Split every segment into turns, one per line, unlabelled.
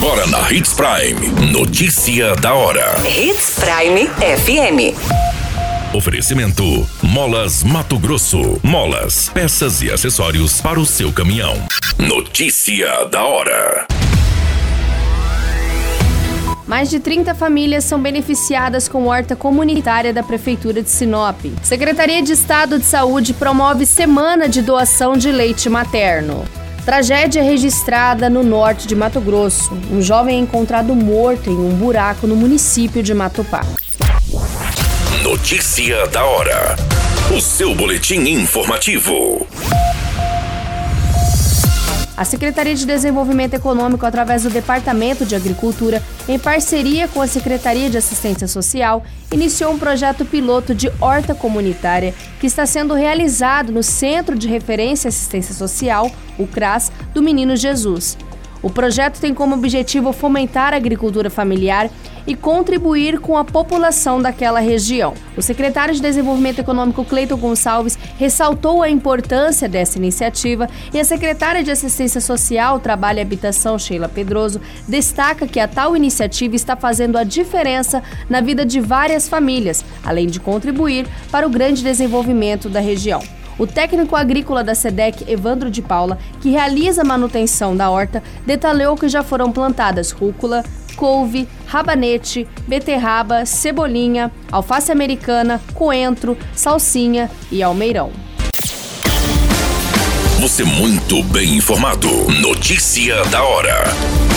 Agora na Hits Prime. Notícia da hora.
Hits Prime FM.
Oferecimento: Molas Mato Grosso. Molas, peças e acessórios para o seu caminhão. Notícia da hora.
Mais de 30 famílias são beneficiadas com horta comunitária da Prefeitura de Sinop. Secretaria de Estado de Saúde promove semana de doação de leite materno. Tragédia registrada no norte de Mato Grosso. Um jovem é encontrado morto em um buraco no município de Matupá.
Notícia da hora. O seu boletim informativo.
A Secretaria de Desenvolvimento Econômico, através do Departamento de Agricultura, em parceria com a Secretaria de Assistência Social, iniciou um projeto piloto de horta comunitária que está sendo realizado no Centro de Referência e Assistência Social, o CRAS, do Menino Jesus. O projeto tem como objetivo fomentar a agricultura familiar e contribuir com a população daquela região. O secretário de Desenvolvimento Econômico Cleiton Gonçalves ressaltou a importância dessa iniciativa e a secretária de Assistência Social, Trabalho e Habitação, Sheila Pedroso, destaca que a tal iniciativa está fazendo a diferença na vida de várias famílias, além de contribuir para o grande desenvolvimento da região. O técnico agrícola da SEDEC, Evandro de Paula, que realiza a manutenção da horta, detalhou que já foram plantadas rúcula, couve, rabanete, beterraba, cebolinha, alface americana, coentro, salsinha e almeirão.
Você muito bem informado. Notícia da hora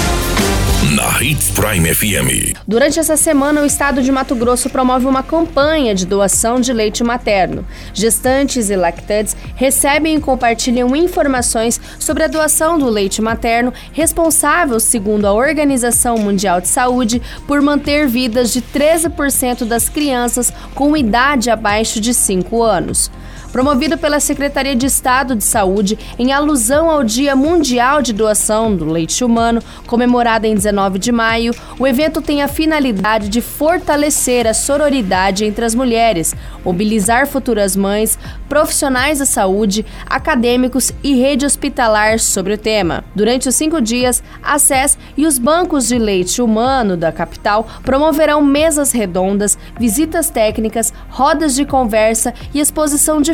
na Hits Prime FM.
Durante essa semana, o estado de Mato Grosso promove uma campanha de doação de leite materno. Gestantes e lactantes recebem e compartilham informações sobre a doação do leite materno, responsável, segundo a Organização Mundial de Saúde, por manter vidas de 13% das crianças com idade abaixo de 5 anos promovido pela Secretaria de Estado de Saúde em alusão ao Dia Mundial de Doação do Leite Humano, comemorado em 19 de maio. O evento tem a finalidade de fortalecer a sororidade entre as mulheres, mobilizar futuras mães, profissionais da saúde, acadêmicos e rede hospitalar sobre o tema. Durante os cinco dias, a SES e os bancos de leite humano da capital promoverão mesas redondas, visitas técnicas, rodas de conversa e exposição de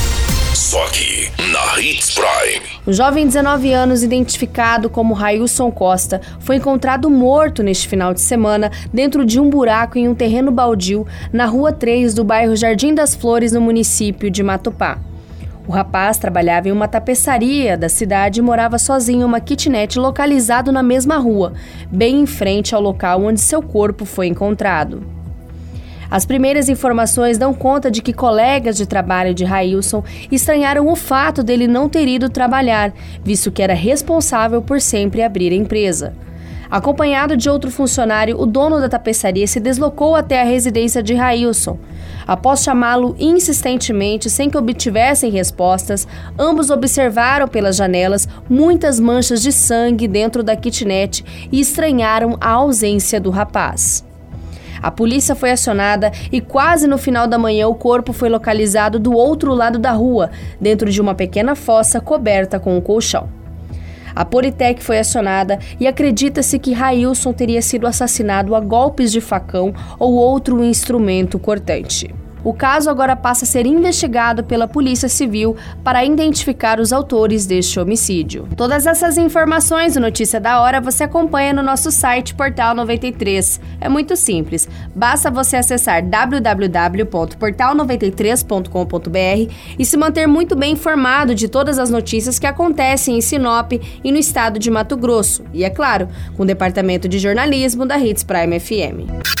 Só aqui, na Hits Prime.
O jovem de 19 anos, identificado como Railson Costa, foi encontrado morto neste final de semana dentro de um buraco em um terreno baldio na Rua 3 do bairro Jardim das Flores, no município de Matupá. O rapaz trabalhava em uma tapeçaria da cidade e morava sozinho em uma kitnet localizado na mesma rua, bem em frente ao local onde seu corpo foi encontrado. As primeiras informações dão conta de que colegas de trabalho de Railson estranharam o fato dele não ter ido trabalhar, visto que era responsável por sempre abrir a empresa. Acompanhado de outro funcionário, o dono da tapeçaria se deslocou até a residência de Railson. Após chamá-lo insistentemente, sem que obtivessem respostas, ambos observaram pelas janelas muitas manchas de sangue dentro da kitnet e estranharam a ausência do rapaz. A polícia foi acionada e quase no final da manhã o corpo foi localizado do outro lado da rua, dentro de uma pequena fossa coberta com um colchão. A Politec foi acionada e acredita-se que Railson teria sido assassinado a golpes de facão ou outro instrumento cortante. O caso agora passa a ser investigado pela Polícia Civil para identificar os autores deste homicídio. Todas essas informações do Notícia da Hora você acompanha no nosso site Portal 93. É muito simples, basta você acessar www.portal93.com.br e se manter muito bem informado de todas as notícias que acontecem em Sinop e no estado de Mato Grosso. E é claro, com o departamento de jornalismo da Hits Prime FM